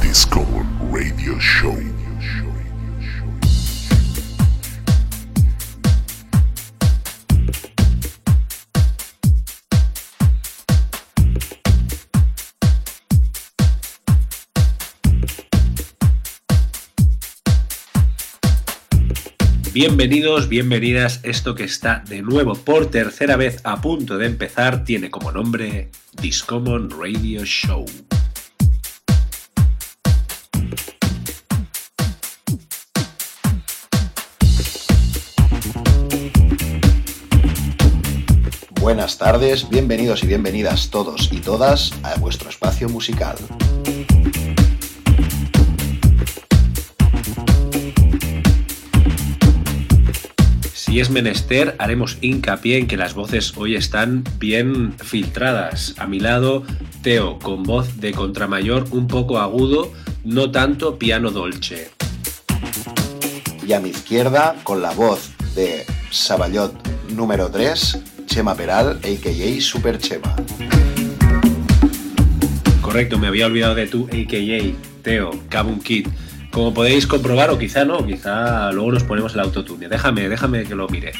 Discover Radio Show. Bienvenidos, bienvenidas. Esto que está de nuevo por tercera vez a punto de empezar tiene como nombre Discommon Radio Show. Buenas tardes, bienvenidos y bienvenidas todos y todas a vuestro espacio musical. Si es menester, haremos hincapié en que las voces hoy están bien filtradas. A mi lado, Teo, con voz de contramayor un poco agudo, no tanto piano dolce. Y a mi izquierda, con la voz de Saballot número 3, Chema Peral, a.k.a. Super Chema. Correcto, me había olvidado de tu a.k.a. Teo, Kabun Kid. Como podéis comprobar, o quizá no, quizá luego nos ponemos el autotune. Déjame, déjame que lo mire.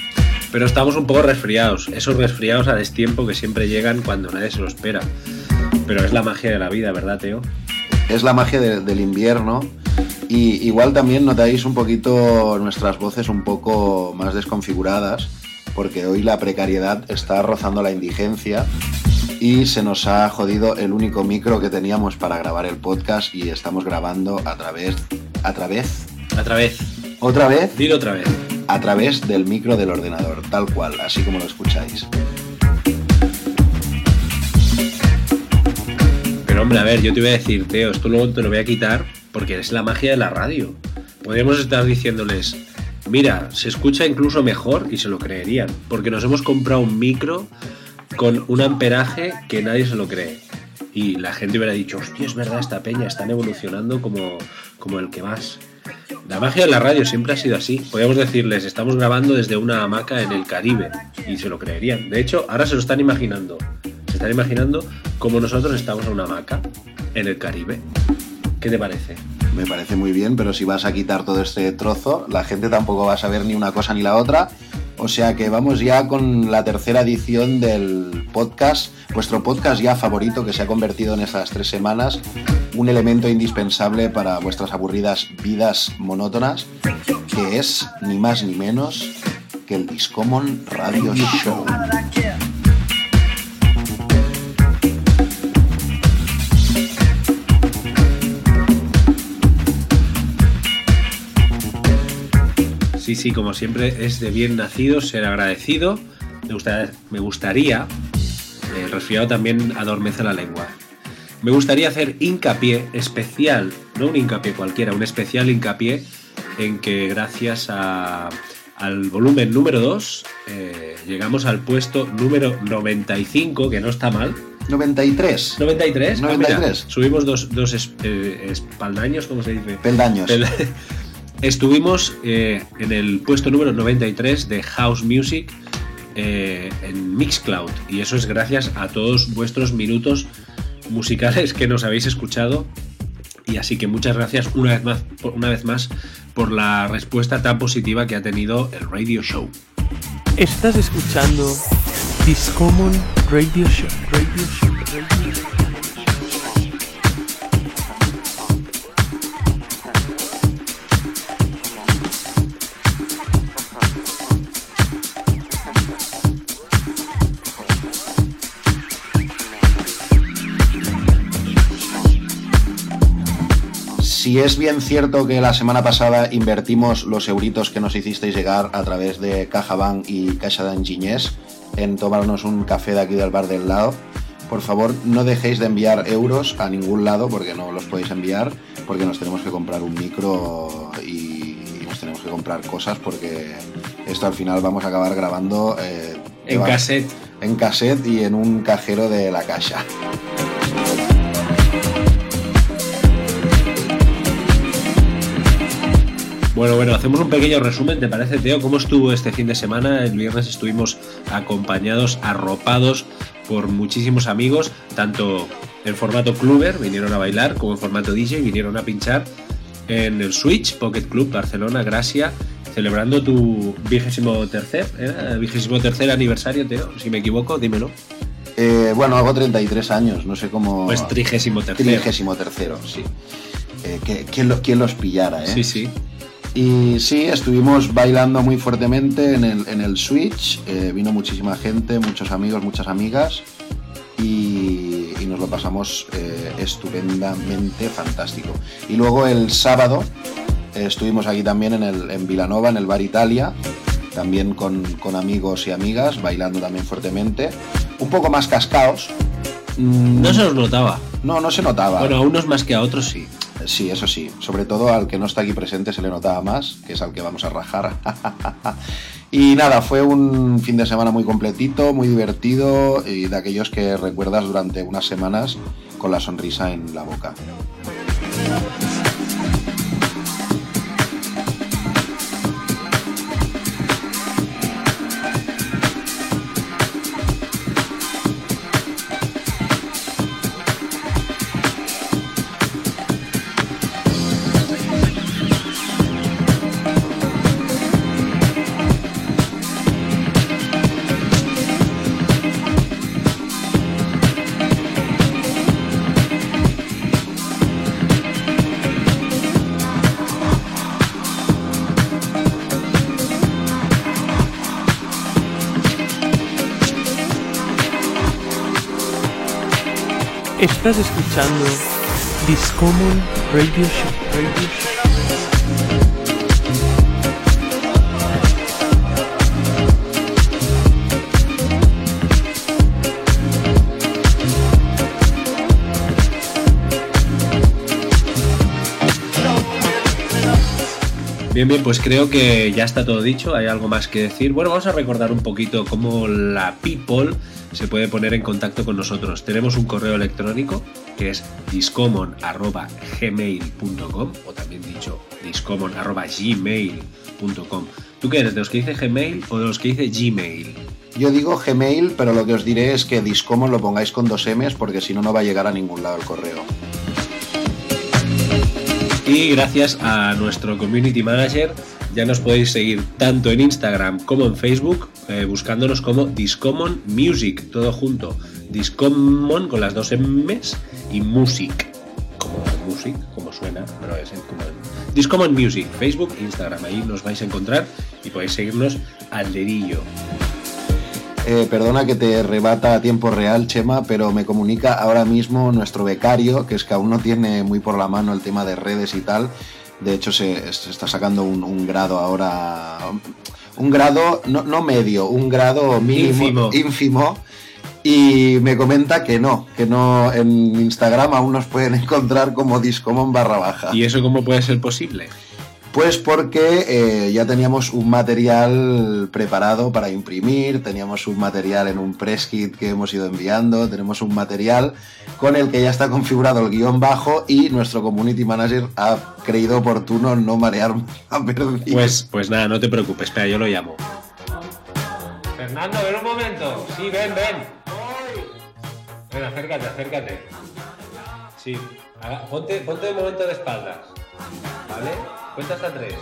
Pero estamos un poco resfriados, esos resfriados a destiempo que siempre llegan cuando nadie se lo espera. Pero es la magia de la vida, ¿verdad, Teo? Es la magia de- del invierno. Y igual también notáis un poquito nuestras voces un poco más desconfiguradas, porque hoy la precariedad está rozando la indigencia y se nos ha jodido el único micro que teníamos para grabar el podcast y estamos grabando a través, a través, A través, otra vez, dilo otra vez. a través del micro del ordenador, tal cual, así como lo escucháis. Pero hombre, a ver, yo te voy a decir, Teo, esto luego te lo voy a quitar porque es la magia de la radio. Podríamos estar diciéndoles, mira, se escucha incluso mejor y se lo creerían, porque nos hemos comprado un micro con un amperaje que nadie se lo cree. Y la gente hubiera dicho, hostia, es verdad, esta peña están evolucionando como, como el que más. La magia de la radio siempre ha sido así. Podríamos decirles, estamos grabando desde una hamaca en el Caribe y se lo creerían. De hecho, ahora se lo están imaginando. Se están imaginando como nosotros estamos en una hamaca en el Caribe. ¿Qué te parece? Me parece muy bien, pero si vas a quitar todo este trozo, la gente tampoco va a saber ni una cosa ni la otra. O sea que vamos ya con la tercera edición del podcast, vuestro podcast ya favorito que se ha convertido en estas tres semanas, un elemento indispensable para vuestras aburridas vidas monótonas, que es ni más ni menos que el Discommon Radio Show. Sí, sí, como siempre es de bien nacido ser agradecido. Me, gusta- me gustaría, el resfriado también adormece la lengua. Me gustaría hacer hincapié especial, no un hincapié cualquiera, un especial hincapié en que gracias a- al volumen número 2 llegamos al puesto número 95, que no está mal. 93 93, Ah, mira, 93. subimos dos, dos es- eh, espaldaños, ¿cómo se dice? peldaños. El- Estuvimos eh, en el puesto número 93 de House Music eh, en Mixcloud y eso es gracias a todos vuestros minutos musicales que nos habéis escuchado y así que muchas gracias una vez más, por- una vez más por la respuesta tan positiva que ha tenido el radio show. Estás escuchando Discommon Radio. Radio Show. Si es bien cierto que la semana pasada invertimos los euritos que nos hicisteis llegar a través de CajaBank y Caixa de Engiñés en tomarnos un café de aquí del bar del lado, por favor no dejéis de enviar euros a ningún lado porque no los podéis enviar, porque nos tenemos que comprar un micro y nos tenemos que comprar cosas porque esto al final vamos a acabar grabando eh, En cassette. en cassette y en un cajero de la Caixa. Bueno, bueno, hacemos un pequeño resumen, ¿te parece, Teo? ¿Cómo estuvo este fin de semana? El viernes estuvimos acompañados, arropados por muchísimos amigos, tanto en formato cluber, vinieron a bailar, como en formato DJ, vinieron a pinchar en el Switch Pocket Club Barcelona, Gracia, celebrando tu vigésimo tercer, ¿eh? vigésimo tercer aniversario, Teo, si me equivoco, dímelo. Eh, bueno, hago 33 años, no sé cómo... Pues trigésimo tercero. Trigésimo tercero, sí. Eh, que- ¿quién, lo- quién los pillara, eh? Sí, sí. Y sí, estuvimos bailando muy fuertemente en el, en el Switch. eh, vino muchísima gente, muchos amigos, muchas amigas. Y, nos lo pasamos eh, estupendamente fantástico. Y luego el sábado eh, estuvimos aquí también en, el, en Vilanova, en el Bar Italia. También con, con amigos y amigas, bailando también fuertemente. Un poco más cascaos. Mm, No se os notaba. no, no se notaba. Bueno, a unos más que a otros sí. Sí, eso sí. Sobre todo al que no está aquí presente se le notaba más, que es al que vamos a rajar. y nada, fue un fin de semana muy completito, muy divertido y de aquellos que recuerdas durante unas semanas con la sonrisa en la boca. Estás escuchando Discommon Radio Show. Radio Show. Bien, pues creo que ya está todo dicho. ¿Hay algo más que decir? Bueno, vamos a recordar un poquito cómo la people se puede poner en contacto con nosotros. Tenemos un correo electrónico que es discommon.gmail.com o también dicho discommon.gmail.com. ¿Tú qué eres? ¿De los que dice Gmail o de los que dice Gmail? Yo digo Gmail, pero lo que os diré es que Discommon lo pongáis con dos M's porque si no, no va a llegar a ningún lado el correo. Y gracias a nuestro community manager ya nos podéis seguir tanto en Instagram como en Facebook eh, buscándonos como Discommon Music, todo junto. Discommon con las dos M's y Music, como music, como suena, pero es como Discommon Music, Facebook, Instagram, ahí nos vais a encontrar y podéis seguirnos al dedillo. Eh, perdona que te rebata a tiempo real, Chema, pero me comunica ahora mismo nuestro becario, que es que aún no tiene muy por la mano el tema de redes y tal. De hecho, se, se está sacando un, un grado ahora. Un grado, no, no medio, un grado mínimo, Ínfimo. ínfimo. Y me comenta que no, que no en Instagram aún nos pueden encontrar como Discomon barra baja. ¿Y eso cómo puede ser posible? Pues porque eh, ya teníamos un material preparado para imprimir, teníamos un material en un press kit que hemos ido enviando, tenemos un material con el que ya está configurado el guion bajo y nuestro community manager ha creído oportuno no marear a. Pues, pues nada, no te preocupes, espera, yo lo llamo. Fernando, ven un momento. Sí, ven, ven. Ven, acércate, acércate. Sí, ponte, ponte de momento de espaldas. ¿Vale? Cuenta hasta tres.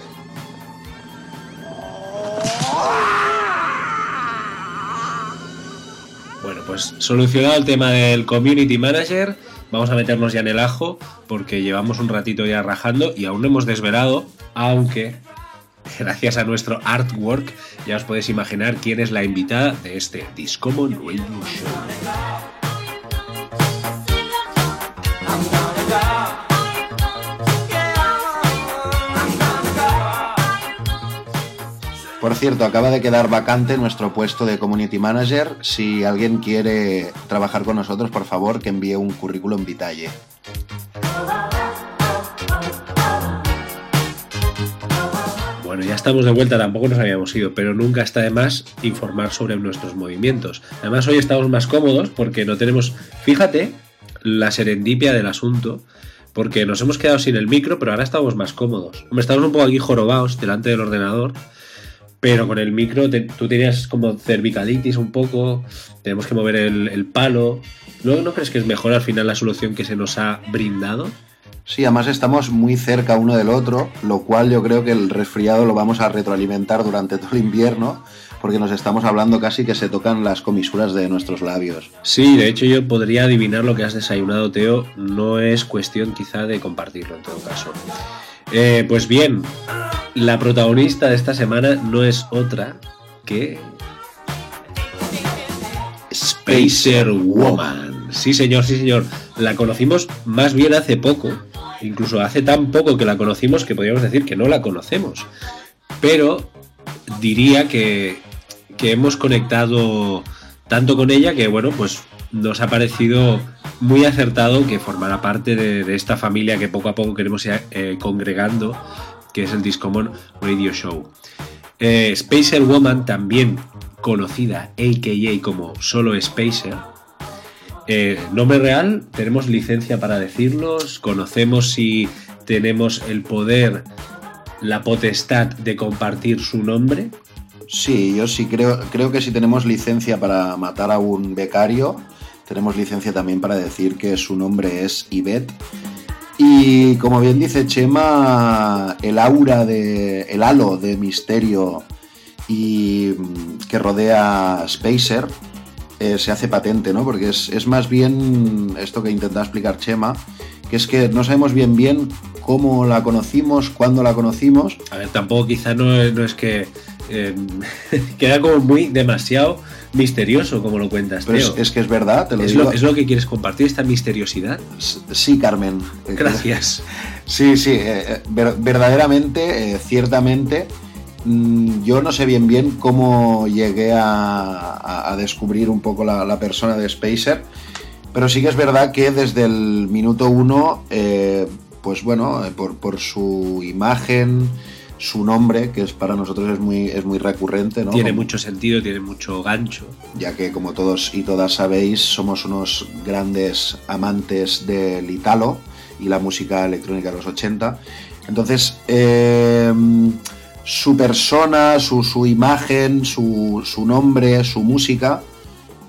Bueno, pues solucionado el tema del community manager, vamos a meternos ya en el ajo porque llevamos un ratito ya rajando y aún no hemos desvelado, aunque gracias a nuestro artwork ya os podéis imaginar quién es la invitada de este Discommon Radio Show. Por cierto, acaba de quedar vacante nuestro puesto de community manager. Si alguien quiere trabajar con nosotros, por favor, que envíe un currículum vitae. Bueno, ya estamos de vuelta, tampoco nos habíamos ido, pero nunca está de más informar sobre nuestros movimientos. Además, hoy estamos más cómodos porque no tenemos, fíjate, la serendipia del asunto, porque nos hemos quedado sin el micro, pero ahora estamos más cómodos. Hombre, estamos un poco aquí jorobados delante del ordenador, pero con el micro te- tú tenías como cervicalitis un poco, tenemos que mover el, el palo, ¿No, ¿No crees que es mejor al final la solución que se nos ha brindado? Sí, además estamos muy cerca uno del otro, lo cual yo creo que el resfriado lo vamos a retroalimentar durante todo el invierno, porque nos estamos hablando casi que se tocan las comisuras de nuestros labios. Sí, de hecho yo podría adivinar lo que has desayunado, Teo. No es cuestión quizá de compartirlo en todo caso. Eh, pues bien, la protagonista de esta semana no es otra que... Spacer Woman. Sí, señor, sí, señor. La conocimos más bien hace poco. Incluso hace tan poco que la conocimos que podríamos decir que no la conocemos. Pero diría que, que hemos conectado tanto con ella que, bueno, pues nos ha parecido muy acertado que formara parte de, esta familia que poco a poco queremos ir eh, congregando, que es el Discommon Radio Show. Eh, Spacer Woman, también conocida AKA como solo Spacer. Eh, nombre real, tenemos licencia para decirlos, conocemos si tenemos el poder, la potestad de compartir su nombre. Sí, yo sí creo, creo que si tenemos licencia para matar a un becario, tenemos licencia también para decir que su nombre es Ivette. Y como bien dice Chema, el aura de. el halo de misterio y mm, que rodea Spacer eh, se hace patente, ¿no? Porque es, es, más bien esto que intenta explicar Chema, que es que no sabemos bien bien cómo la conocimos, cuándo la conocimos. A ver, tampoco quizá no, no es que eh, queda como muy demasiado misterioso como lo cuentas, Pero Teo. es, es, que es verdad, te lo ¿Es digo. Lo, ¿Es lo que quieres compartir, esta misteriosidad? Sí, Carmen. Gracias. Sí, sí, eh, ver, verdaderamente, eh, ciertamente, mmm, yo no sé bien bien cómo llegué a, a, a descubrir un poco la, la, persona de Spacer, pero sí que es verdad que desde el minuto uno, eh, pues bueno, por, por su imagen, su nombre, que es para nosotros es muy, es muy recurrente. ¿no? Tiene mucho sentido, tiene mucho gancho. Ya que como todos y todas sabéis, somos unos grandes amantes del Italo y la música electrónica de los 80. Entonces, eh, su persona, su, su imagen, su, su, nombre, su música,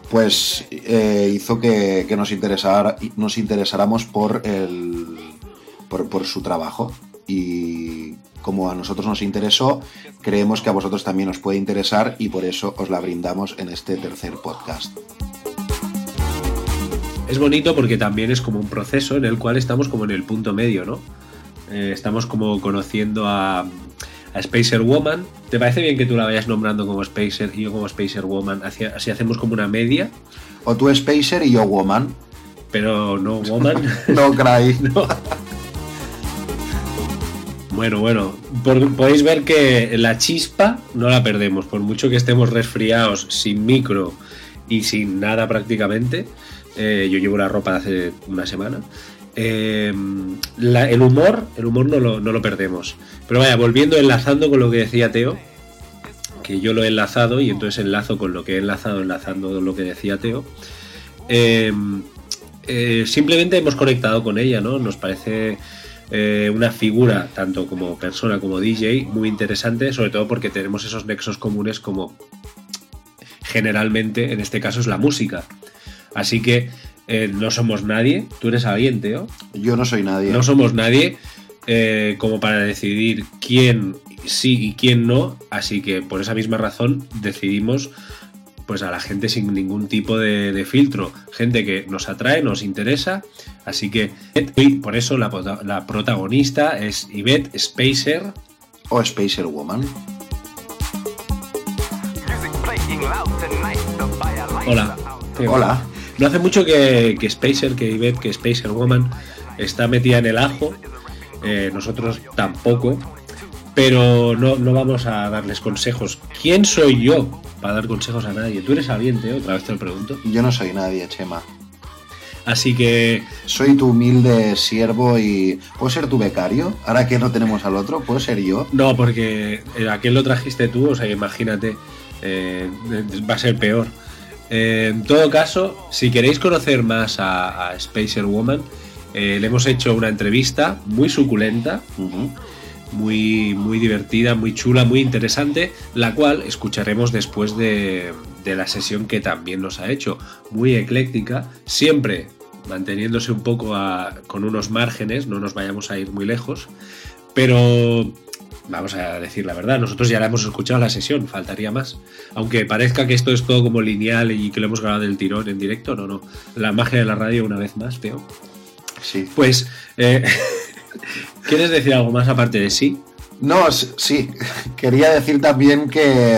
pues eh, hizo que, que nos, interesara, nos interesáramos por, el, por, por su trabajo. Y como a nosotros nos interesó, creemos que a vosotros también os puede interesar y por eso os la brindamos en este tercer podcast. Es bonito porque también es como un proceso en el cual estamos como en el punto medio, ¿no? Eh, estamos como conociendo a, a, Spacer Woman. ¿Te parece bien que tú la vayas nombrando como Spacer y yo como Spacer Woman? Así, así hacemos como una media. O tú Spacer y yo Woman. Pero no Woman. no, cry. no. Bueno, bueno, podéis ver que la chispa no la perdemos, por mucho que estemos resfriados, sin micro y sin nada prácticamente. Eh, yo llevo la ropa de hace una semana. Eh, el humor, el humor no lo, no lo, perdemos. Pero vaya, volviendo, enlazando con lo que decía Teo, que yo lo he enlazado y entonces enlazo con lo que he enlazado, enlazando lo que decía Teo. Eh, simplemente hemos conectado con ella, ¿no? Nos parece eh, una figura, tanto como persona como DJ, muy interesante, sobre todo porque tenemos esos nexos comunes como generalmente, en este caso, es la música. Así que eh, no somos nadie, tú eres alguien, Teo. Yo no soy nadie. No somos nadie eh, como para decidir quién sí y quién no, así que por esa misma razón decidimos pues a la gente sin ningún tipo de, de, filtro, gente que nos atrae, nos interesa, así que y por eso la, la, protagonista es Yvette Spacer. O Spacer Woman. Hola. Hola. No hace mucho que, que Spacer, que Yvette, que Spacer Woman está metida en el ajo, eh, nosotros tampoco, pero no, no, vamos a darles consejos. ¿Quién soy yo para dar consejos a nadie? ¿Tú eres alguien, Teo? Otra vez te lo pregunto. Yo no soy nadie, Chema. Así que... Soy tu humilde siervo y... ¿Puedo ser tu becario? Ahora que no tenemos al otro, ¿puedo ser yo? No, porque aquel lo trajiste tú, o sea, imagínate, eh, va a ser peor. Eh, en todo caso, si queréis conocer más a, a Spacer Woman, eh, le hemos hecho una entrevista muy suculenta. Uh -huh muy, muy divertida, muy chula, muy interesante, la cual escucharemos después de, de la sesión que también nos ha hecho. Muy ecléctica, siempre manteniéndose un poco a- con unos márgenes, no nos vayamos a ir muy lejos, pero vamos a decir la verdad, nosotros ya la hemos escuchado la sesión, faltaría más. Aunque parezca que esto es todo como lineal y que lo hemos grabado del tirón en directo, no, no. La magia de la radio una vez más, Teo. Sí. Pues, eh, ¿quieres decir algo más aparte de sí? No, sí. Quería decir también que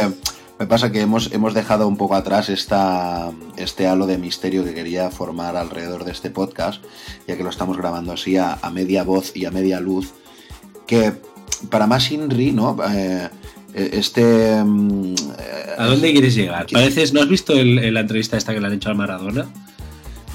me pasa que hemos, hemos dejado un poco atrás esta, este halo de misterio que quería formar alrededor de este podcast, ya que lo estamos grabando así a, a media voz y a media luz, que para más Inri, ¿no? Eh, eh, este... mm, eh, ¿A dónde quieres llegar? Pareces, ¿no has visto el- el- la entrevista esta que le han hecho a Maradona?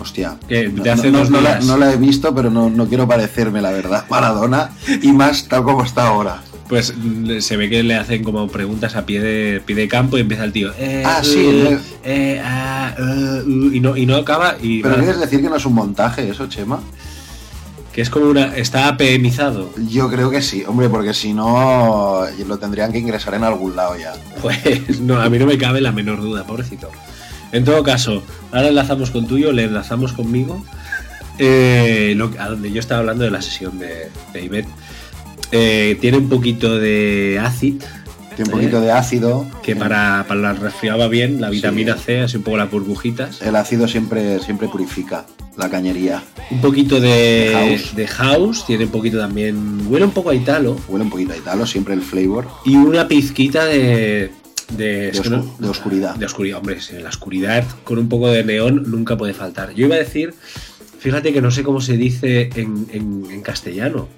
Hostia. Que no, de hace no- dos no la, no la he visto, pero no, no quiero parecerme, la verdad, Maradona, y más tal como está ahora. Pues se ve que le hacen como preguntas a pie de, pie de campo y empieza el tío. eh, Ah, sí, eh, eh. eh, ah, eh, uh, y, no, y no acaba. Y Pero quieres decir que no es un montaje eso, Chema? que es como una. Está APMizado. Yo creo que sí, hombre, porque si no lo tendrían que ingresar en algún lado ya. Pues no, a mí no me cabe la menor duda, pobrecito. En todo caso, ahora enlazamos con tuyo, le enlazamos conmigo. Eh, lo- a donde yo estaba hablando de la sesión de, de. Eh, tiene un poquito de ácido, Tiene un poquito de ácido. que para, para el resfriado va bien, la vitamina C, así un poco las burbujitas. El ácido siempre, siempre purifica la cañería. Un poquito de, De house. de house, tiene un poquito también. Huele un poco a italo. Huele un poquito a italo, siempre el flavor. Y una pizquita de. De, oscuridad. De oscuridad, hombre, en la oscuridad con un poco de neón nunca puede faltar. Yo iba a decir, fíjate que no sé cómo se dice en, en- en castellano.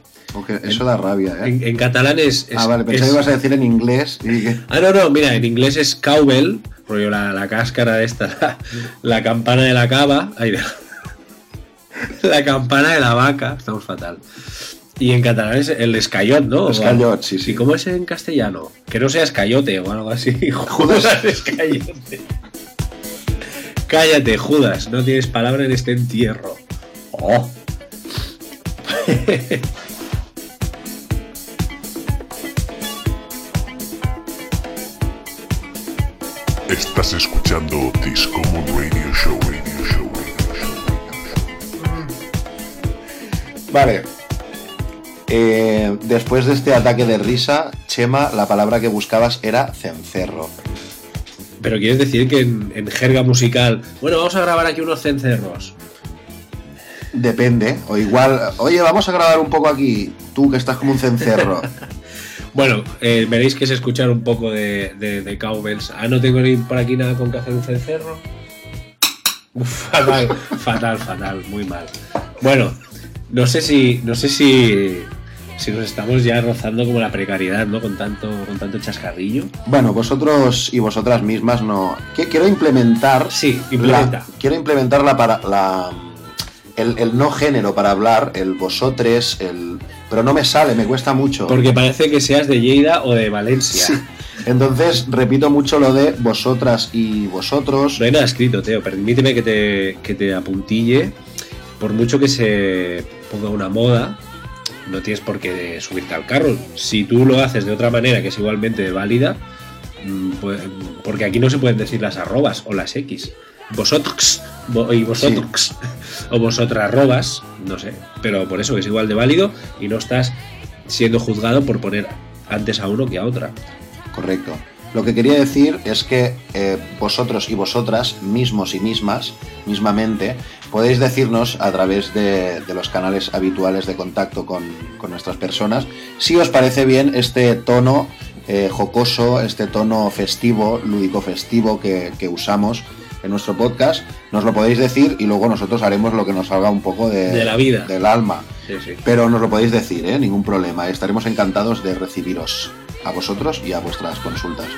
Eso da rabia, ¿eh? En, catalán es. es- ah, vale, pensaba es- que ibas a decir en inglés. y Ah, no, no, mira, en inglés es cowbell, rollo la, la cáscara de esta, la, la campana de la cava. Ay, la campana de la vaca, estamos fatal. Y en catalán es el escayot, ¿no? Escayot, sí, sí. ¿Y cómo es en castellano? Que no sea escayote o algo así. Judas. Escayote. Cállate, Judas, no tienes palabra en este entierro. Oh. Estás escuchando Discommon Radio Show, Radio Show, Radio Show. Vale. Eh, después de este ataque de risa, Chema, la palabra que buscabas era cencerro. Pero quieres decir que en, en jerga musical, bueno, vamos a grabar aquí unos cencerros. Depende. O igual, oye, vamos a grabar un poco aquí. Tú que estás como un cencerro. Bueno, eh, veréis que es escuchar un poco de, de, de cowbells. Ah, no tengo ni por aquí nada con que hacer un cencerro. Uf, fatal, fatal, fatal, muy mal. Bueno, no sé si, no sé si, si nos estamos ya rozando como la precariedad, ¿no? Con tanto, con tanto chascarrillo. Bueno, vosotros y vosotras mismas no. Quiero implementar. Sí, implementa. la- quiero implementar la para la el, el no género para hablar, el vosotres, el. Pero no me sale, me cuesta mucho. Porque parece que seas de Lleida o de Valencia. Sí. Entonces repito mucho lo de vosotras y vosotros. No hay nada escrito, Teo. Permíteme que te, que te apuntille. Por mucho que se ponga una moda, no tienes por qué subirte al carro. Si tú lo haces de otra manera que es igualmente válida, mm, pues- porque aquí no se pueden decir las arrobas o las X. Vosotros vo- y vosotros o vosotras arrobas, no sé. Pero por eso que es igual de válido y no estás siendo juzgado por poner antes a uno que a otra. Correcto. Lo que quería decir es que eh, vosotros y vosotras, mismos y mismas, mismamente, podéis decirnos a través de, de los canales habituales de contacto con, con nuestras personas si os parece bien este tono eh, jocoso, este tono festivo, lúdico festivo que, que usamos en nuestro podcast. Nos lo podéis decir y luego nosotros haremos lo que nos salga un poco de, De la vida. del alma. Sí, sí. Pero nos lo podéis decir, ¿eh? ningún problema. Estaremos encantados de recibiros a vosotros y a vuestras consultas.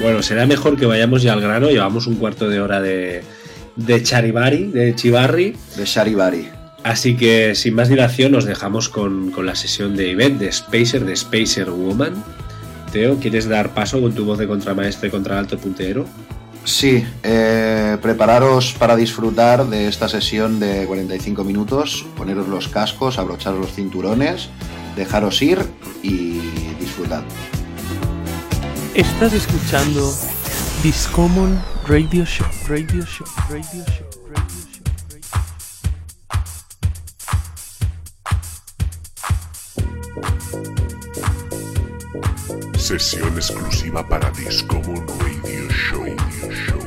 Bueno, será mejor que vayamos ya al grano. Llevamos un cuarto de hora de, de Charivari, de Chivarri. De Sharibari. Así que sin más dilación nos dejamos con, con la sesión de Ivette, de Spacer, de Spacer Woman. Teo, ¿quieres dar paso con tu voz de contramaestre y contraalto puntero? Sí, eh, prepararos para disfrutar de esta sesión de 45 minutos, poneros los cascos, abrocharos los cinturones, dejaros ir y disfrutad. Estás escuchando Discommon Radio Show, Radio Show, Radio Show. Sesión exclusiva para Discommon Radio Show.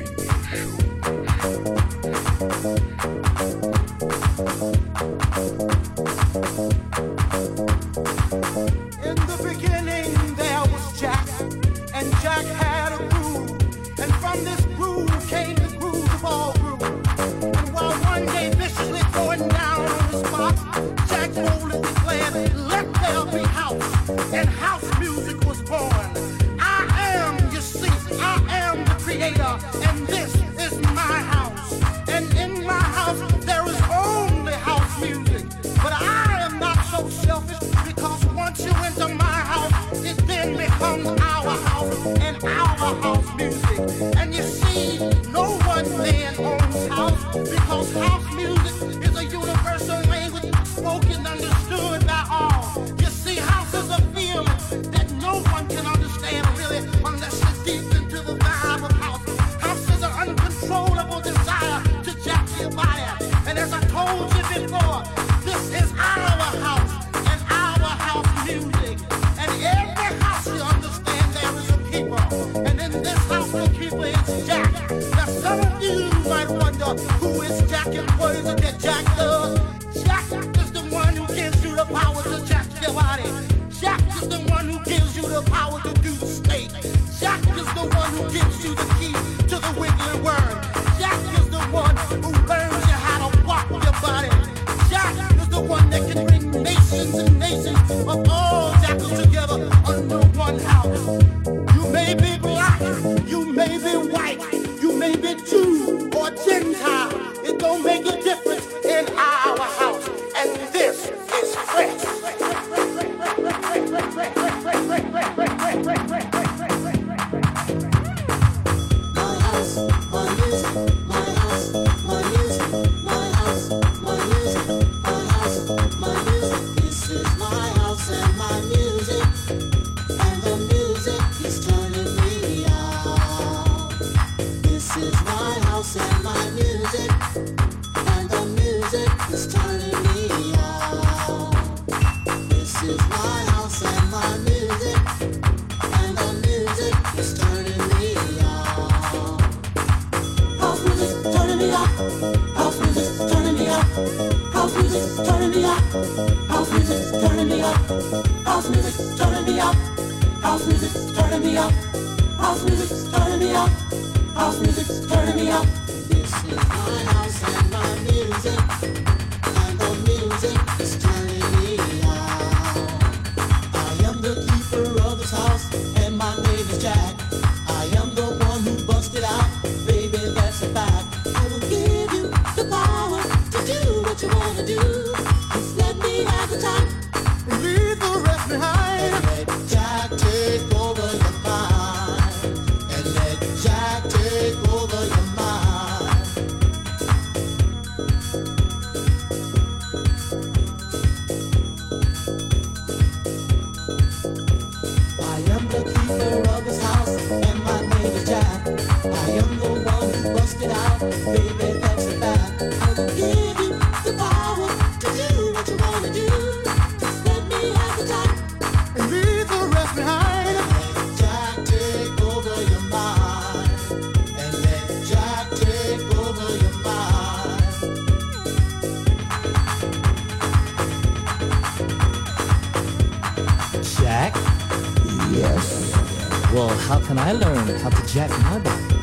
Yes. Well, how can I learn how to jack my bike?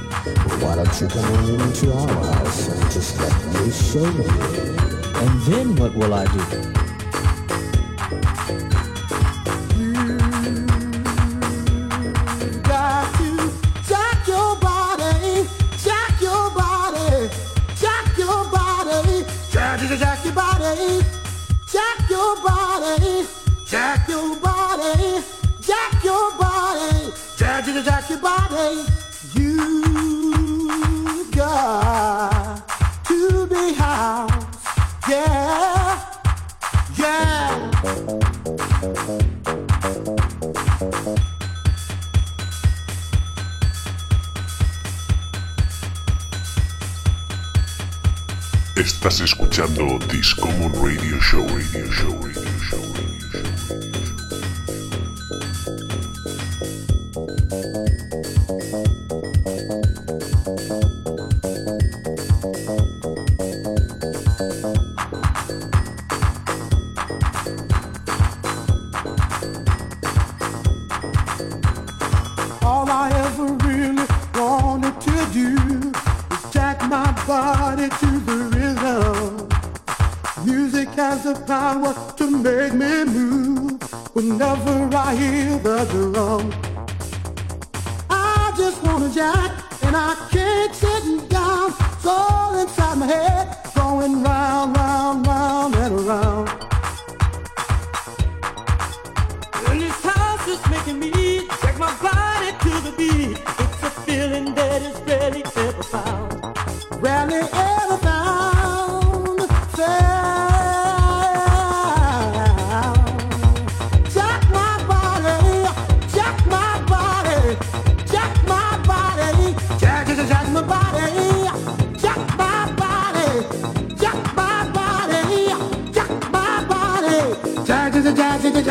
Why don't you come on into our house and just let me show you? And then what will I do? Common Radio Show Radio.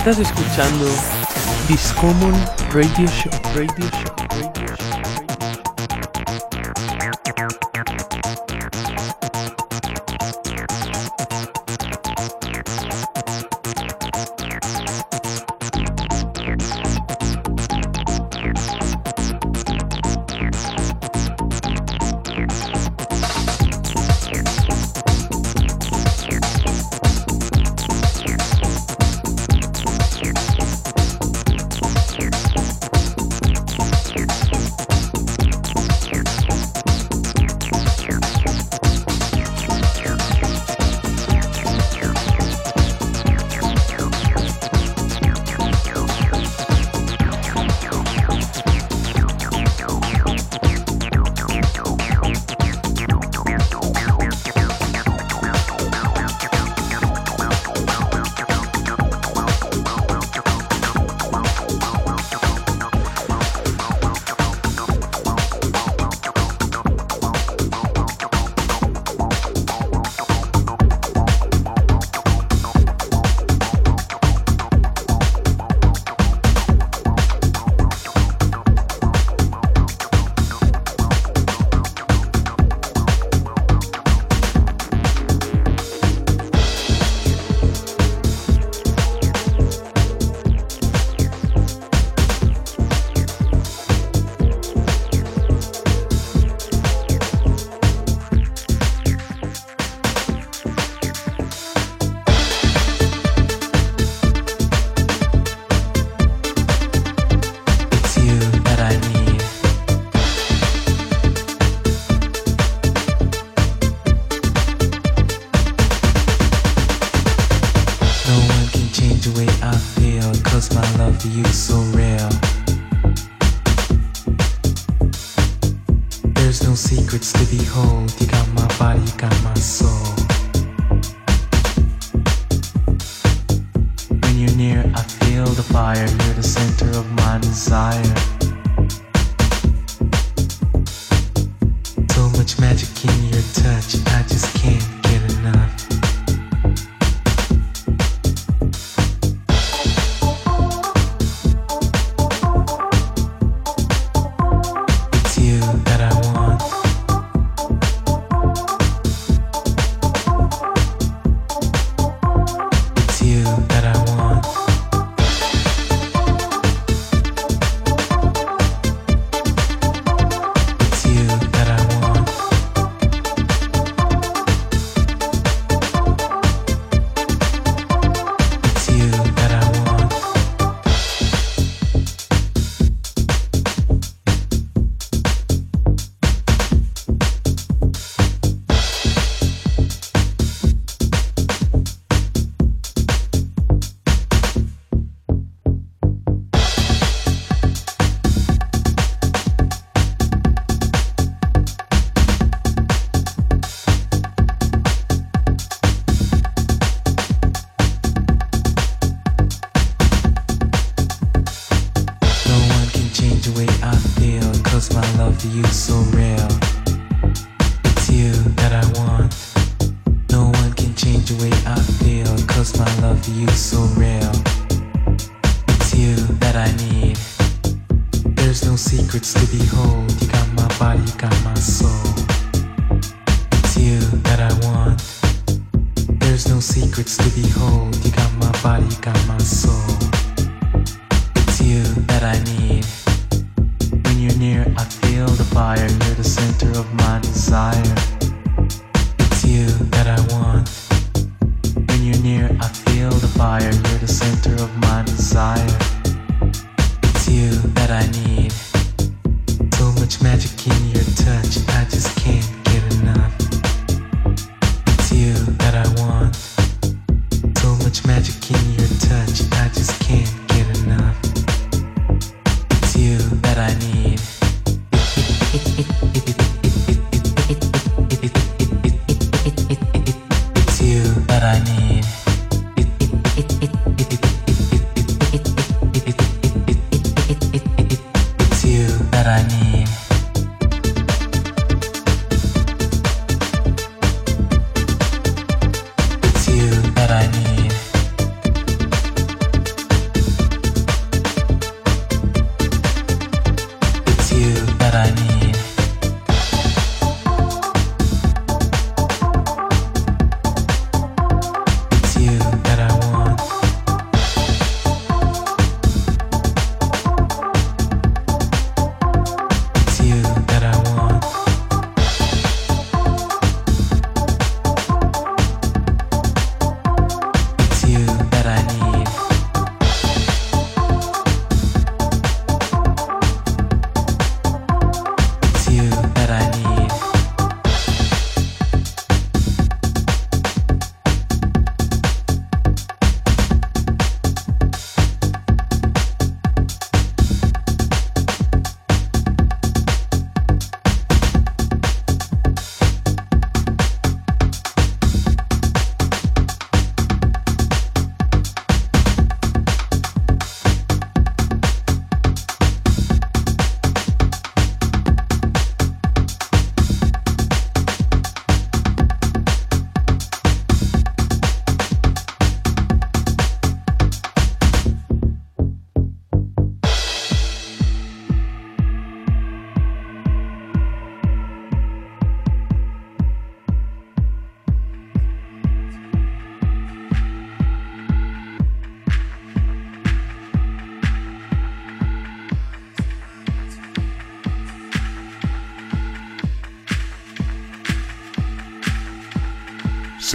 Estás escuchando Discommon Radio Show. Radio Show.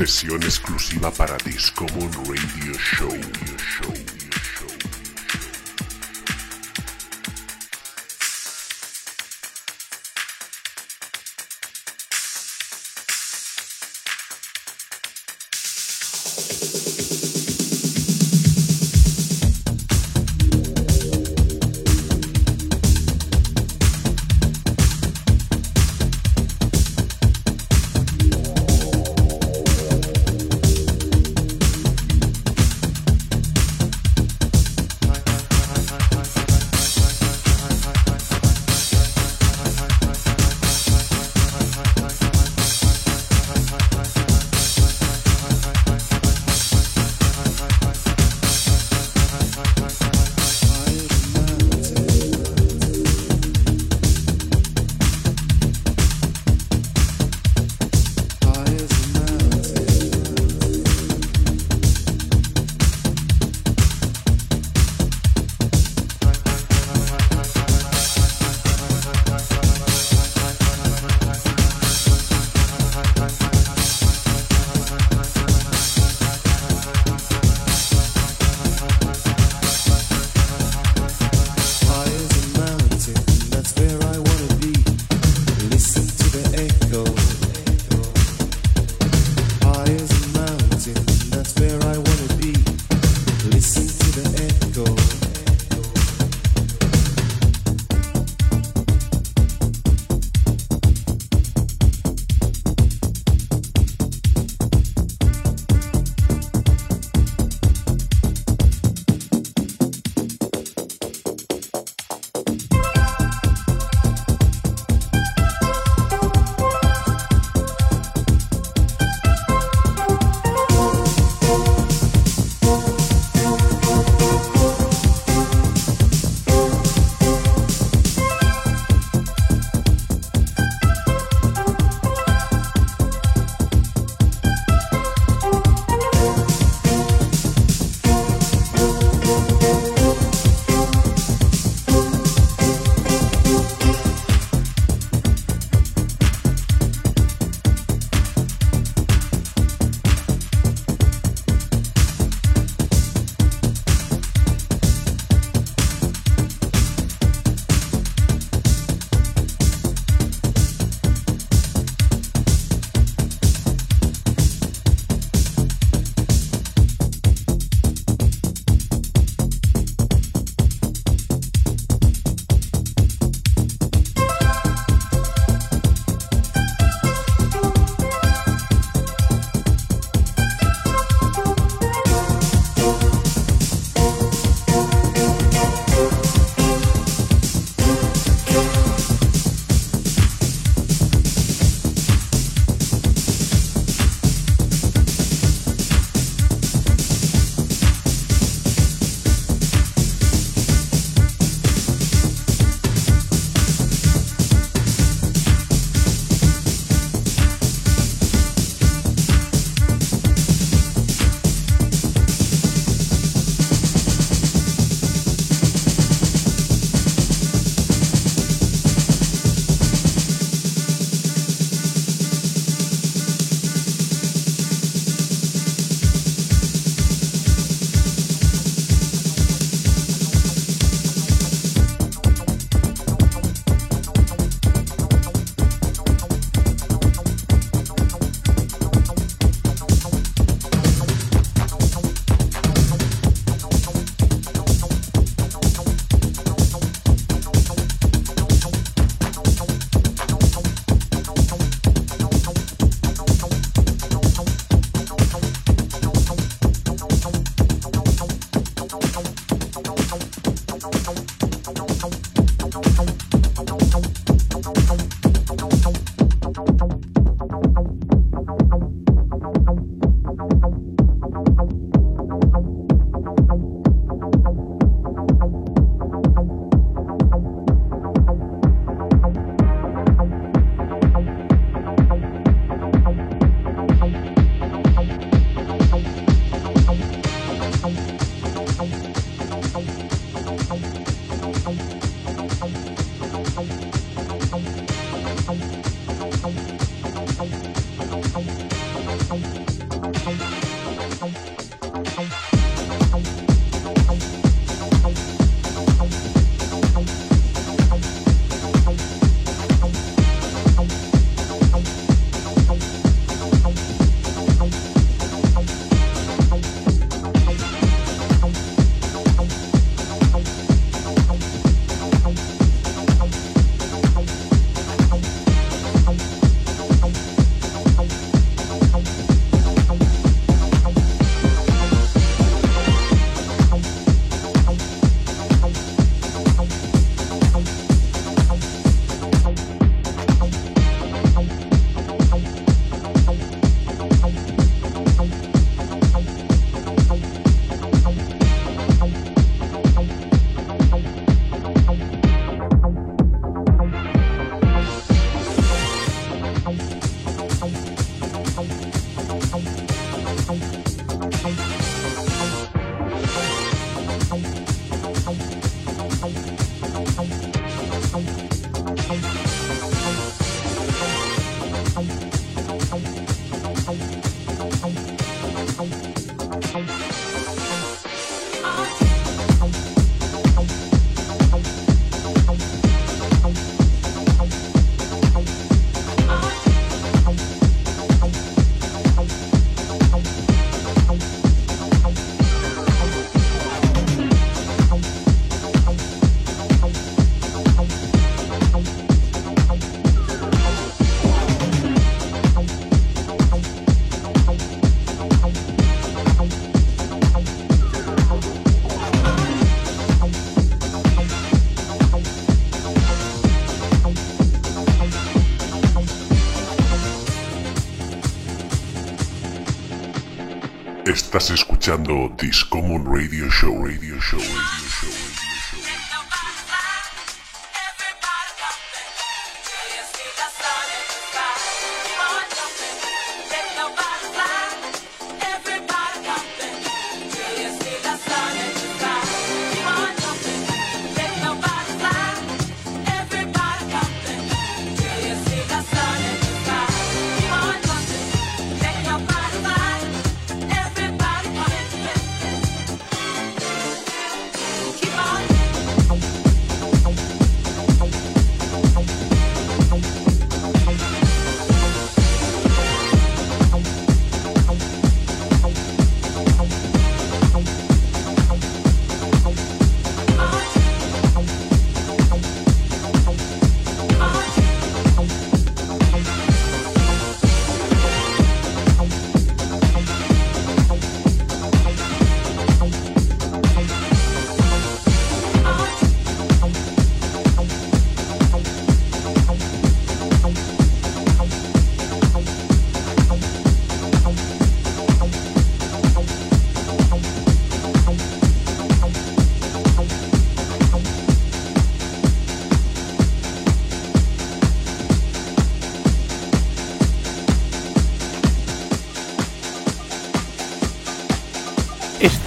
Sesión exclusiva para Discommon Radio Show. Estás escuchando Discommon Radio Show, Radio Show, Radio Show.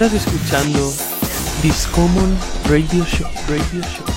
Estás escuchando Discommon Radio Show. Radio Show.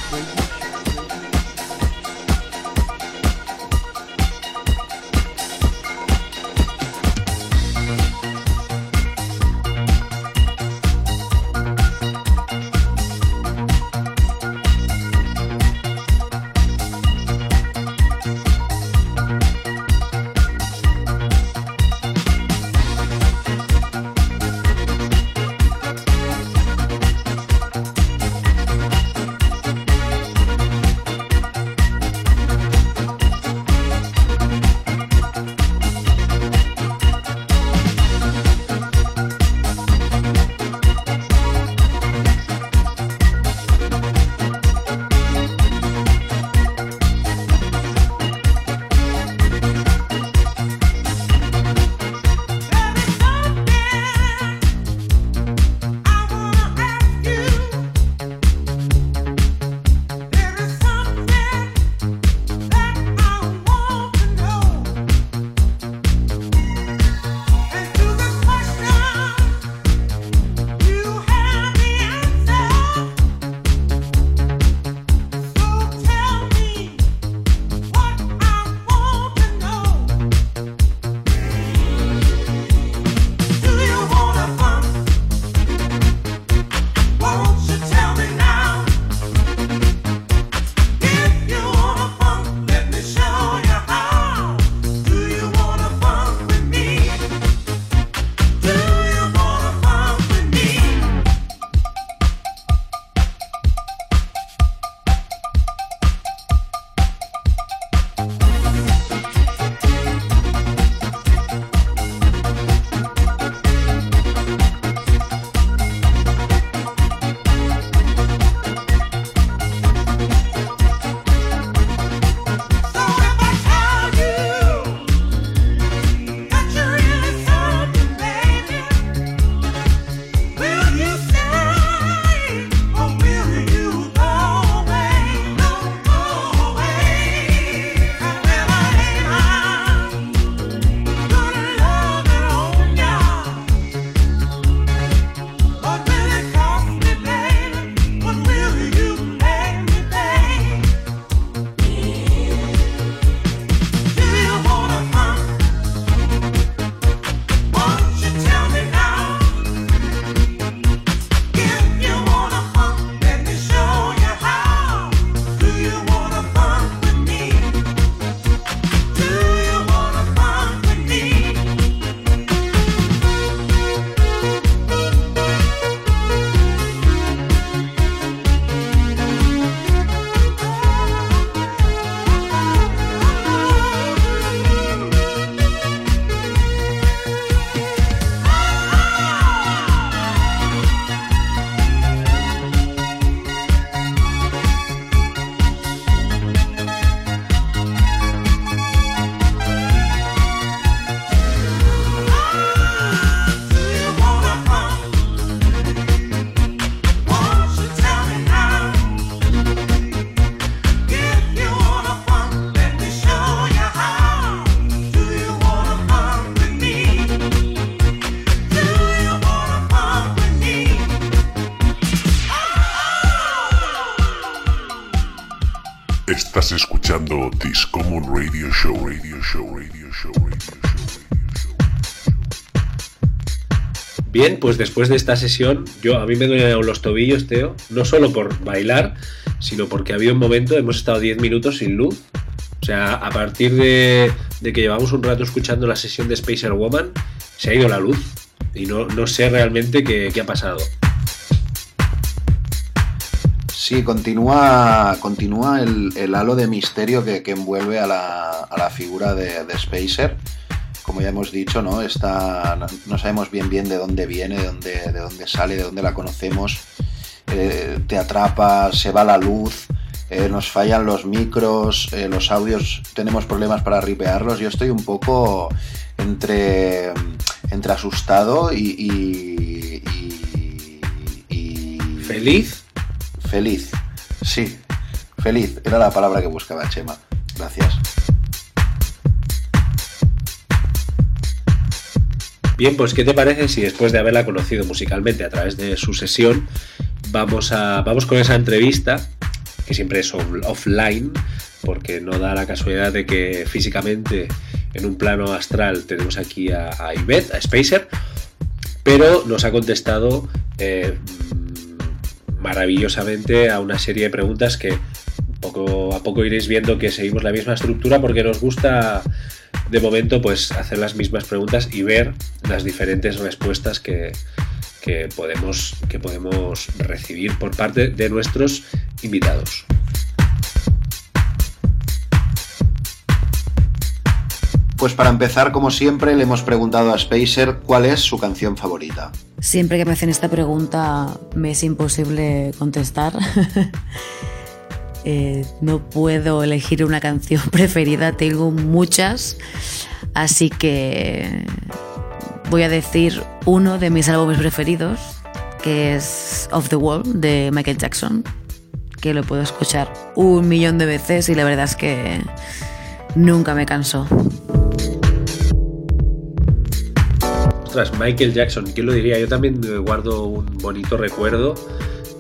Pues después de esta sesión, yo a mí me duelen los tobillos, Teo, no solo por bailar, sino porque había un momento, hemos estado 10 minutos sin luz. O sea, a partir de, de que llevamos un rato escuchando la sesión de Spacer Woman, se ha ido la luz. Y no, no sé realmente qué, qué ha pasado. Sí, continúa, continúa el, el halo de misterio que, que envuelve a la, a la figura de, de Spacer. Como ya hemos dicho, ¿no? Está, no- sabemos bien bien de dónde viene, de dónde, de dónde sale, de dónde la conocemos. Eh, te atrapa, se va la luz, eh, nos fallan los micros, eh, los audios, tenemos problemas para ripearlos. Yo estoy un poco entre, entre asustado y, y- y- y- ¿Feliz? Feliz, sí, feliz, era la palabra que buscaba Chema. Gracias. Bien, pues ¿qué te parece si después de haberla conocido musicalmente a través de su sesión, vamos, a, vamos con esa entrevista, que siempre es offline, porque no da la casualidad de que físicamente en un plano astral tenemos aquí a, a Ivette, a Spacer, pero nos ha contestado eh, maravillosamente a una serie de preguntas que poco a poco iréis viendo que seguimos la misma estructura porque nos gusta de momento pues hacer las mismas preguntas y ver las diferentes respuestas que, que podemos, que podemos recibir por parte de nuestros invitados. Pues para empezar, como siempre, le hemos preguntado a Spacer cuál es su canción favorita. Siempre que me hacen esta pregunta me es imposible contestar. Eh, no puedo elegir una canción preferida, tengo muchas, así que voy a decir uno de mis álbumes preferidos, que es Off the Wall de Michael Jackson, que lo puedo escuchar un millón de veces y la verdad es que nunca me canso. Ostras, Michael Jackson, ¿quién lo diría? Yo también guardo un bonito recuerdo.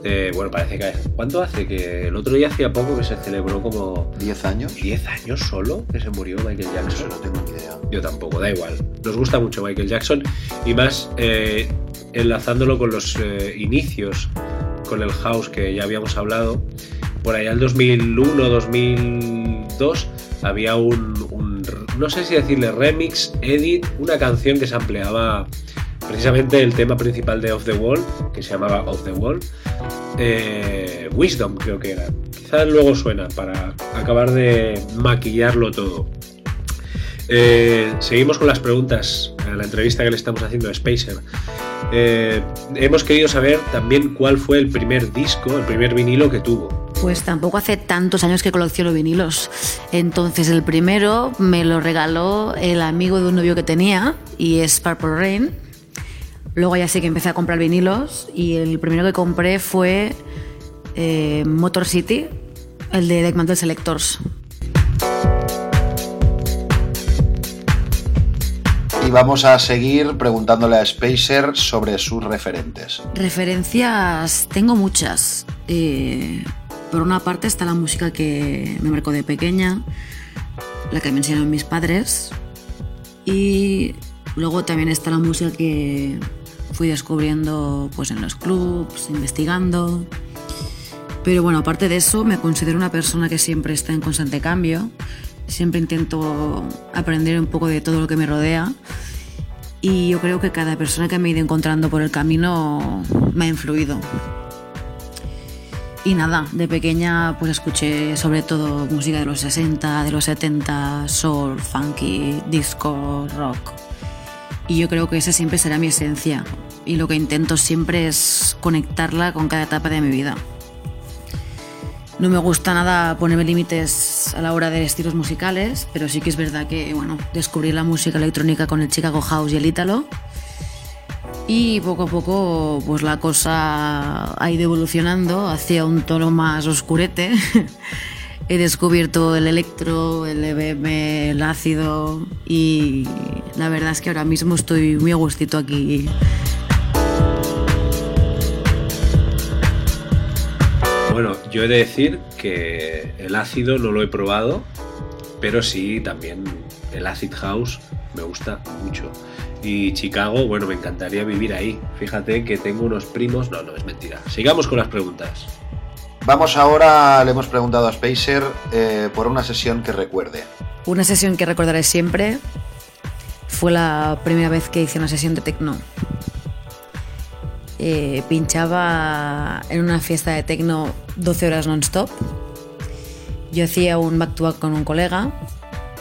De- bueno, parece que. ¿Cuánto hace? Que el otro día hacía poco que se celebró como ¿10 años? 10 años solo que se murió Michael Jackson. no tengo ni idea. Yo tampoco, da igual. Nos gusta mucho Michael Jackson y más eh, enlazándolo con los eh, inicios, con el house que ya habíamos hablado. Por allá en 2001, 2002 había un, un- no sé si decirle remix, edit, una canción que se ampliaba precisamente el tema principal de Off the Wall, que se llamaba Off the Wall. Eh, Wisdom creo que era. Quizás luego suena para acabar de maquillarlo todo. Eh, seguimos con las preguntas a la entrevista que le estamos haciendo a Spacer. Eh, hemos querido saber también cuál fue el primer disco, el primer vinilo que tuvo. Pues tampoco hace tantos años que colecciono vinilos. Entonces el primero me lo regaló el amigo de un novio que tenía y es Purple Rain. Luego ya sí que empecé a comprar vinilos y el primero que compré fue eh, Motor City, el de Deck Mantle Selectors. Y vamos a seguir preguntándole a Spacer sobre sus referentes. Referencias tengo muchas. Eh, por una parte está la música que me marcó de pequeña, la que me enseñaron mis padres. Y luego también está la música que fui descubriendo pues, en los clubs, investigando. Pero bueno, aparte de eso, me considero una persona que siempre está en constante cambio. Siempre intento aprender un poco de todo lo que me rodea. Y yo creo que cada persona que me he ido encontrando por el camino me ha influido. Y nada, de pequeña pues escuché sobre todo música de los 60, de los 70, soul, funky, disco, rock. Y yo creo que esa siempre será mi esencia. Y lo que intento siempre es conectarla con cada etapa de mi vida. No me gusta nada ponerme límites a la hora de estilos musicales, pero sí que es verdad que bueno, descubrí la música electrónica con el Chicago House y el Ítalo. Y poco a poco pues la cosa ha ido evolucionando hacia un tono más oscurete. He descubierto el electro, el EBM, el ácido y la verdad es que ahora mismo estoy muy a gustito aquí Bueno, yo he de decir que el ácido no lo he probado, pero sí también el acid house me gusta mucho. Y Chicago, bueno, me encantaría vivir ahí. Fíjate que tengo unos primos. No, no, es mentira. Sigamos con las preguntas. Vamos ahora, le hemos preguntado a Spacer eh, por una sesión que recuerde. Una sesión que recordaré siempre fue la primera vez que hice una sesión de techno. Eh, pinchaba en una fiesta de techno 12 horas non-stop. Yo hacía un back to back con un colega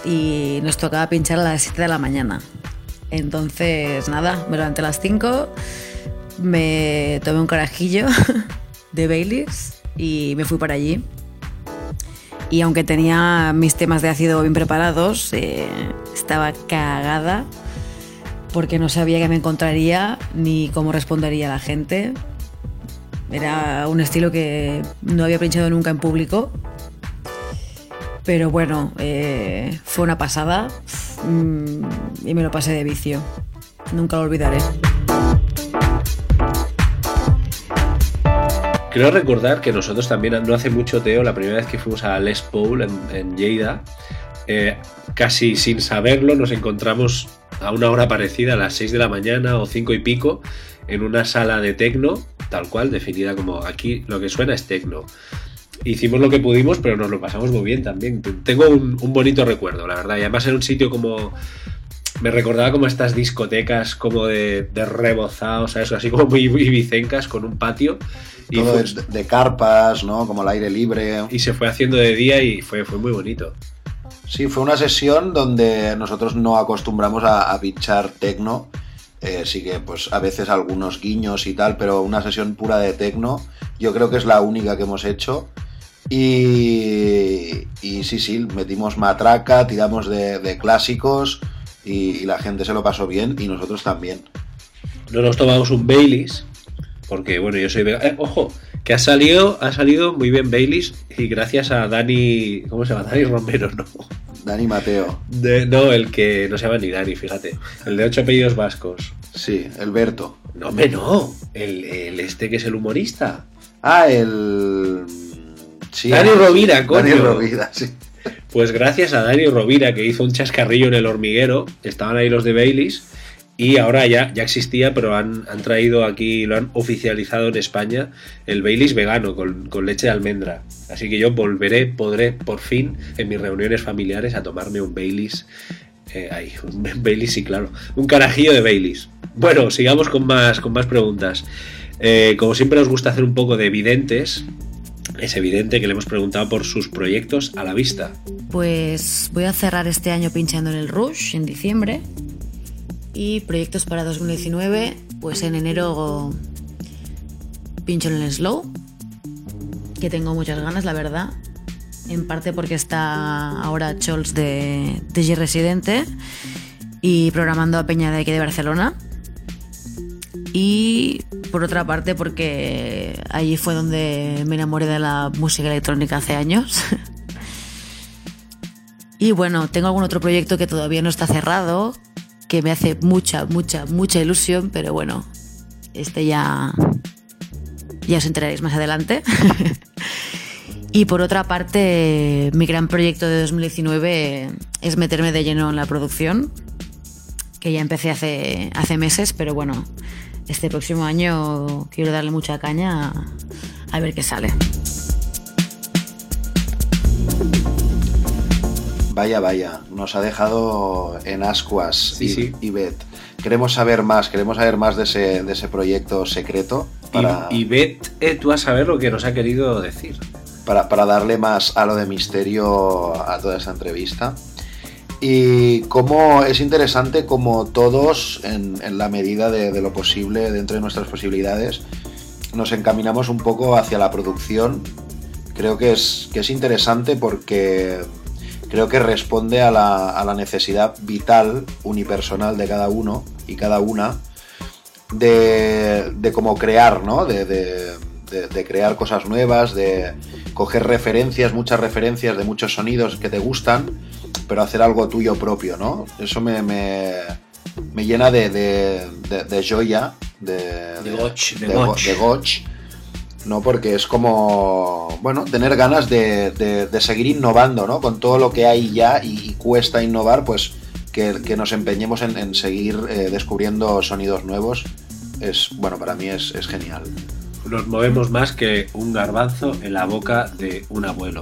y nos tocaba pinchar a las 7 de la mañana. Entonces, nada, me levanté a las 5, me tomé un carajillo de Baileys y me fui para allí. Y aunque tenía mis temas de ácido bien preparados, eh, estaba cagada porque no sabía qué me encontraría ni cómo respondería la gente. Era un estilo que no había pinchado nunca en público. Pero bueno, eh, fue una pasada mm, y me lo pasé de vicio. Nunca lo olvidaré. Creo recordar que nosotros también, no hace mucho, Teo, la primera vez que fuimos a Les Paul en, en Lleida, eh, casi sin saberlo, nos encontramos a una hora parecida, a las 6 de la mañana o 5 y pico, en una sala de tecno, tal cual, definida como aquí lo que suena es tecno. Hicimos lo que pudimos, pero nos lo pasamos muy bien también. Tengo un, un bonito recuerdo, la verdad. Y además en un sitio como me recordaba como estas discotecas como de, de rebozado, ¿sabes? Así como muy ibicencas con un patio. Y, Todo fue- de, de carpas, ¿no? Como el aire libre. y se fue haciendo de día y fue, fue muy bonito. Sí, fue una sesión donde nosotros no acostumbramos a, a pinchar tecno. Eh, sí que pues a veces algunos guiños y tal, pero una sesión pura de tecno yo creo que es la única que hemos hecho. Y, y sí, sí, metimos matraca, tiramos de, de clásicos y, y la gente se lo pasó bien y nosotros también. No nos tomamos un Baileys, porque bueno, yo soy vegano. Eh, ojo, que ha salido, ha salido muy bien Baileys y gracias a Dani, ¿cómo se llama? Dani Romero, no. Dani Mateo, De- no, el que no se llama ni Dani, fíjate. El de ocho apellidos vascos. sí, el Berto. No, hombre, no. El, el este que es el humorista. Ah, el... Sí, Dani Rovira, coño. Dani Rovira, sí. Pues gracias a Dani Rovira, que hizo un chascarrillo en el hormiguero, estaban ahí los de Baileys, y ahora ya, ya existía, pero han, han traído aquí, lo han oficializado en España, el Baileys vegano, con, con leche de almendra. Así que yo volveré, podré, por fin, en mis reuniones familiares, a tomarme un Baileys. eh, ahí, un Baileys, sí, claro. Un carajillo de Baileys. Bueno, sigamos con más, con más preguntas. Eh, como siempre nos gusta hacer un poco de evidentes, es evidente que le hemos preguntado por sus proyectos a la vista. Pues voy a cerrar este año pinchando en el Rush en diciembre. Y proyectos para 2019, pues en enero pincho en el Slow, que tengo muchas ganas, la verdad. En parte porque está ahora Chols de, de G Residente y programando a Peña de aquí de Barcelona. Y por otra parte porque allí fue donde me enamoré de la música electrónica hace años. Y bueno, tengo algún otro proyecto que todavía no está cerrado, que me hace mucha, mucha, mucha ilusión, pero bueno, este ya, ya os enteraréis más adelante. y por otra parte, mi gran proyecto de 2019 es meterme de lleno en la producción, que ya empecé hace, hace meses, pero bueno, este próximo año quiero darle mucha caña a, a ver qué sale. Vaya, vaya, nos ha dejado en ascuas Sí, y, sí. y Bet. Queremos saber más, queremos saber más de ese, de ese proyecto secreto para, Y, y ved eh, tú a saber lo que nos ha querido decir. para, para darle más halo de misterio a toda esta entrevista. Y cómo es interesante como todos, en, la medida de, lo posible, dentro de nuestras posibilidades, nos encaminamos un poco hacia la producción. Creo que es, que es interesante porque creo que responde a la, a la necesidad vital, unipersonal de cada uno y cada una de, de cómo crear, ¿no? De- de crear cosas nuevas, de coger referencias, muchas referencias de muchos sonidos que te gustan, pero hacer algo tuyo propio, ¿no? Eso me, me, me llena de, de, de- de joya, de, De goch, de de go- goch. de goch. ¿no? Porque es como, bueno, tener ganas de, de- de seguir innovando, ¿no? Con todo lo que hay ya y, y cuesta innovar, pues que, que nos empeñemos en, en seguir eh, descubriendo sonidos nuevos. Es, bueno, para mí es, es genial. Nos movemos más que un garbanzo en la boca de un abuelo.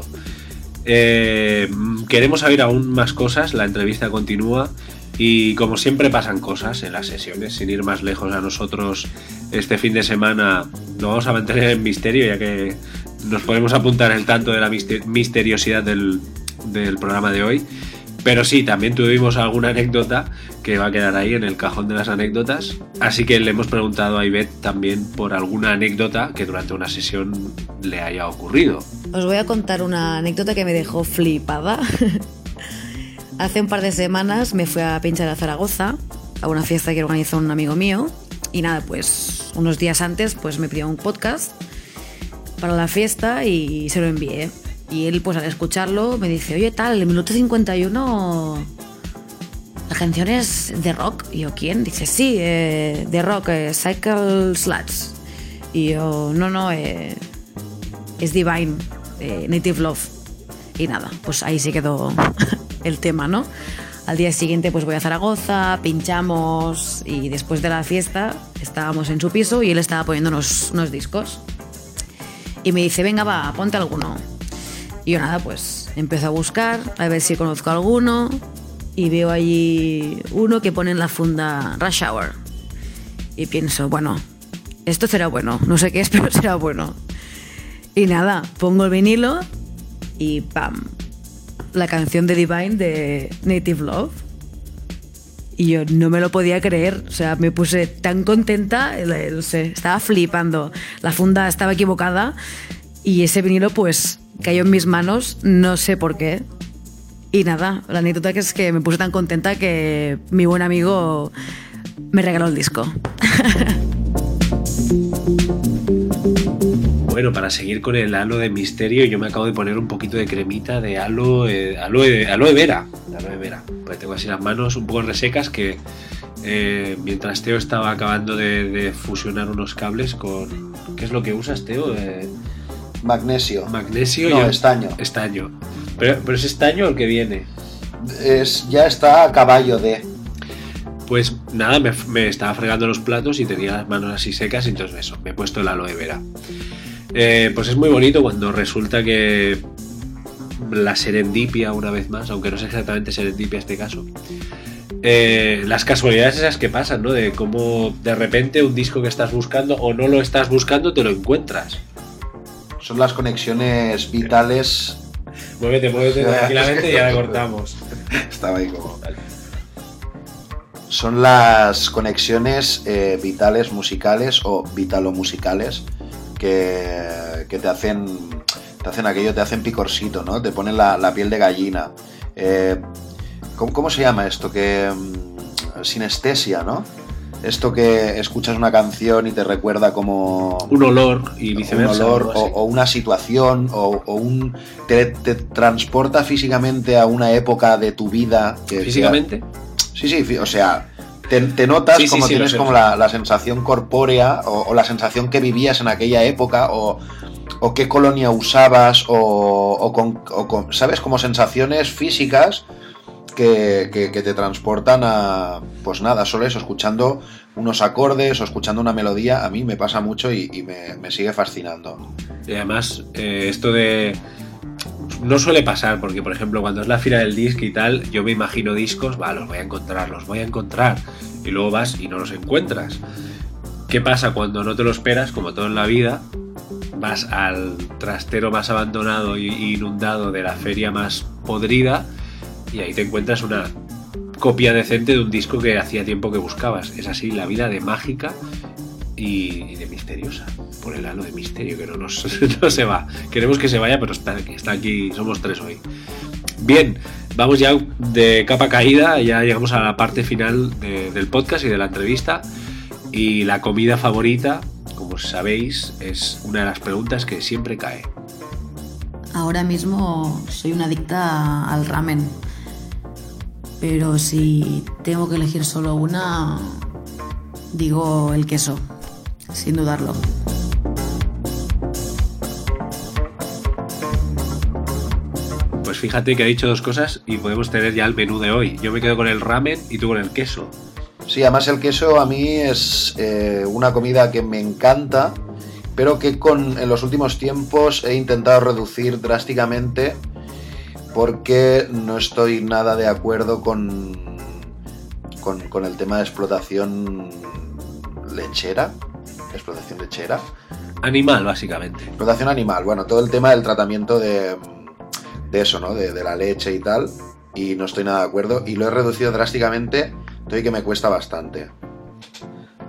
Eh, queremos saber aún más cosas, la entrevista continúa y como siempre pasan cosas en las sesiones, sin ir más lejos a nosotros este fin de semana lo vamos a mantener en misterio ya que nos podemos apuntar el tanto de la mister- misteriosidad del programa de hoy. Pero sí, también tuvimos alguna anécdota que va a quedar ahí en el cajón de las anécdotas. Así que le hemos preguntado a Ivette también por alguna anécdota que durante una sesión le haya ocurrido. Os voy a contar una anécdota que me dejó flipada. Hace un par de semanas me fui a pinchar a Zaragoza a una fiesta que organizó un amigo mío y nada, pues unos días antes pues me pidió un podcast para la fiesta y se lo envié. Y él pues al escucharlo me dice, oye tal, el minuto 51 la canción es de rock. Y yo, ¿quién? Dice, sí, eh, de rock, eh, Cycle Sluts. Y yo, no, no, eh, es Divine, eh, Native Love. Y nada, pues ahí se quedó el tema, ¿no? Al día siguiente pues voy a Zaragoza, pinchamos y después de la fiesta estábamos en su piso y él estaba poniendo unos, unos discos. Y me dice, venga, va, ponte alguno. Y yo nada, pues empiezo a buscar, a ver si conozco alguno. Y veo allí uno que pone en la funda Rush Hour. Y pienso, bueno, esto será bueno. No sé qué es, pero será bueno. Y nada, pongo el vinilo y ¡pam! La canción de Divine de Native Love. Y yo no me lo podía creer. O sea, me puse tan contenta, eh, no sé, estaba flipando. La funda estaba equivocada y ese vinilo pues cayó en mis manos, no sé por qué. Y nada, la anécdota que es que me puse tan contenta que mi buen amigo me regaló el disco. Bueno, para seguir con el halo de misterio, yo me acabo de poner un poquito de cremita de aloe, aloe, aloe vera. de Aloe vera. Pues tengo así las manos un poco resecas que eh, mientras Teo estaba acabando de, de fusionar unos cables con... ¿Qué es lo que usas, Teo? Eh, Magnesio. magnesio No, y estaño. Estaño. Pero, pero es estaño el que viene. Es, ya está a caballo de. Pues nada, me, me estaba fregando los platos y tenía las manos así secas, y entonces eso, me he puesto el aloe vera. Eh, pues es muy bonito cuando resulta que la serendipia, una vez más, aunque no es exactamente serendipia este caso, eh, las casualidades esas que pasan, ¿no? De cómo de repente un disco que estás buscando o no lo estás buscando, te lo encuentras. Son las conexiones vitales. Muévete, muévete tranquilamente y ya la cortamos. Estaba ahí como. Son las conexiones eh, vitales musicales o vitalomusicales que, que te hacen te hacen aquello, te hacen picorcito, ¿no? Te ponen la, la piel de gallina. Eh, ¿cómo, cómo se llama esto? Que mm, sinestesia, ¿no? Esto que escuchas una canción y te recuerda como Un olor y viceversa. un olor algo o, una situación o, o un te, te transporta físicamente a una época de tu vida que ¿Físicamente? sí sí fi- o sea te, te notas Sí, sí, como sí, tienes como la, la sensación corpórea o, o la sensación que vivías en aquella época o, o qué colonia usabas o, o con, o con- sabes como sensaciones físicas que, te transportan a, pues nada, solo eso, escuchando unos acordes o escuchando una melodía, a mí me pasa mucho y, me, sigue fascinando. Y además, eh, esto de. No suele pasar, porque por ejemplo, cuando es la fila del disco y tal, yo me imagino discos, va, los voy a encontrar, los voy a encontrar. Y luego vas y no los encuentras. ¿Qué pasa cuando no te lo esperas, como todo en la vida? Vas al trastero más abandonado y inundado de la feria más podrida y ahí te encuentras una copia decente de un disco que hacía tiempo que buscabas. Es así la vida de mágica y, de misteriosa. Por el halo de misterio que no, nos, no se va. Queremos que se vaya, pero está, aquí, somos tres hoy. Bien, vamos ya de capa caída, ya llegamos a la parte final de- del podcast y de la entrevista. Y la comida favorita, como sabéis, es una de las preguntas que siempre cae. Ahora mismo soy una adicta al ramen pero si tengo que elegir solo una, digo el queso, sin dudarlo. Pues fíjate que ha dicho dos cosas y podemos tener ya el menú de hoy. Yo me quedo con el ramen y tú con el queso. Sí, además el queso a mí es eh, una comida que me encanta, pero que con, en los últimos tiempos he intentado reducir drásticamente porque no estoy nada de acuerdo con, con, con el tema de explotación lechera. Explotación lechera. Animal, básicamente. Explotación animal. Bueno, todo el tema del tratamiento de, de eso, ¿no? De, de la leche y tal. Y no estoy nada de acuerdo. Y lo he reducido drásticamente. Estoy que me cuesta bastante.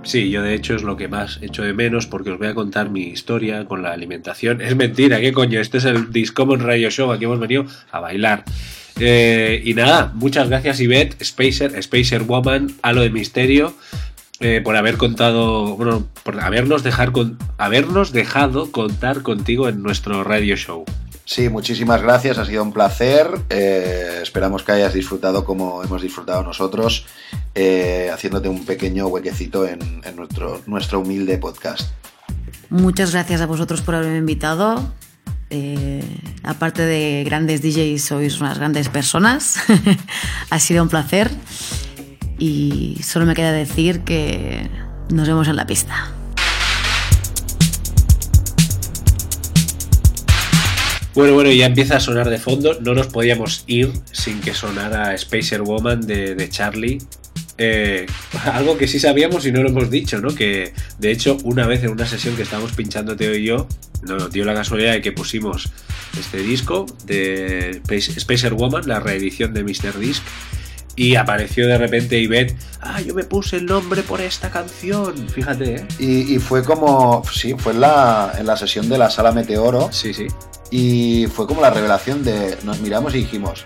Sí, yo de hecho es lo que más echo de menos porque os voy a contar mi historia con la alimentación. Es mentira, ¿qué coño? Este es el Discommon Radio Show, aquí hemos venido a bailar. Eh, y nada, muchas gracias Ivette, Spacer, Spacer Woman, Halo de Misterio, eh, por haber contado, bueno, por habernos, dejar habernos dejado contar contigo en nuestro radio show. Sí, muchísimas gracias, ha sido un placer. Eh, esperamos que hayas disfrutado como hemos disfrutado nosotros, eh, haciéndote un pequeño huequecito en, nuestro, nuestro humilde podcast. Muchas gracias a vosotros por haberme invitado. Eh, aparte de grandes DJs, sois unas grandes personas. ha sido un placer. Y solo me queda decir que nos vemos en la pista. Bueno, bueno, ya empieza a sonar de fondo. No nos podíamos ir sin que sonara Spacer Woman de, de Charlie. Eh, algo que sí sabíamos y no lo hemos dicho, ¿no? Que de hecho, una vez en una sesión que estábamos pinchando Teo y yo, nos dio la casualidad de que pusimos este disco de Space- Spacer Woman, la reedición de Mr. Disc. Y apareció de repente Ivette, ah, yo me puse el nombre por esta canción. Fíjate, ¿eh? Y, y fue como, sí, fue en la, en la sesión de la sala Meteoro Sí, sí. Y fue como la revelación de, nos miramos y dijimos,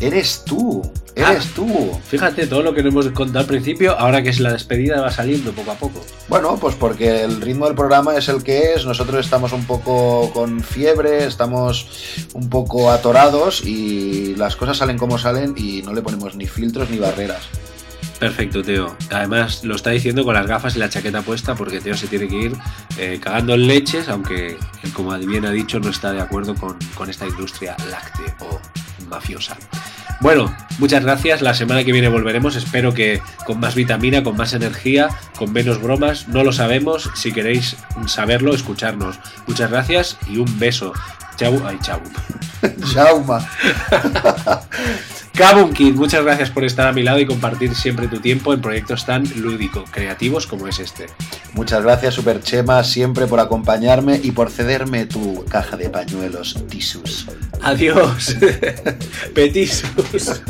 eres tú, eres Ah. tú. Fíjate todo lo que nos hemos contado al principio, ahora que es la despedida va saliendo poco a poco. Bueno, pues porque el ritmo del programa es el que es, nosotros estamos un poco con fiebre, estamos un poco atorados y las cosas salen como salen y no le ponemos ni filtros ni barreras. Perfecto, Teo. Además, lo está diciendo con las gafas y la chaqueta puesta porque Teo se tiene que ir eh, cagando en leches, aunque él, como bien ha dicho, no está de acuerdo con, con esta industria láctea o mafiosa. Bueno, muchas gracias. La semana que viene volveremos. Espero que con más vitamina, con más energía, con menos bromas. No lo sabemos. Si queréis saberlo, escucharnos. Muchas gracias y un beso. Chau, ay, chau. Jauma. Kabun Kid, muchas gracias por estar a mi lado y compartir siempre tu tiempo en proyectos tan lúdico, creativos como es este. Muchas gracias, Super Chema, siempre por acompañarme y por cederme tu caja de pañuelos Tisus. Adiós. Petisus.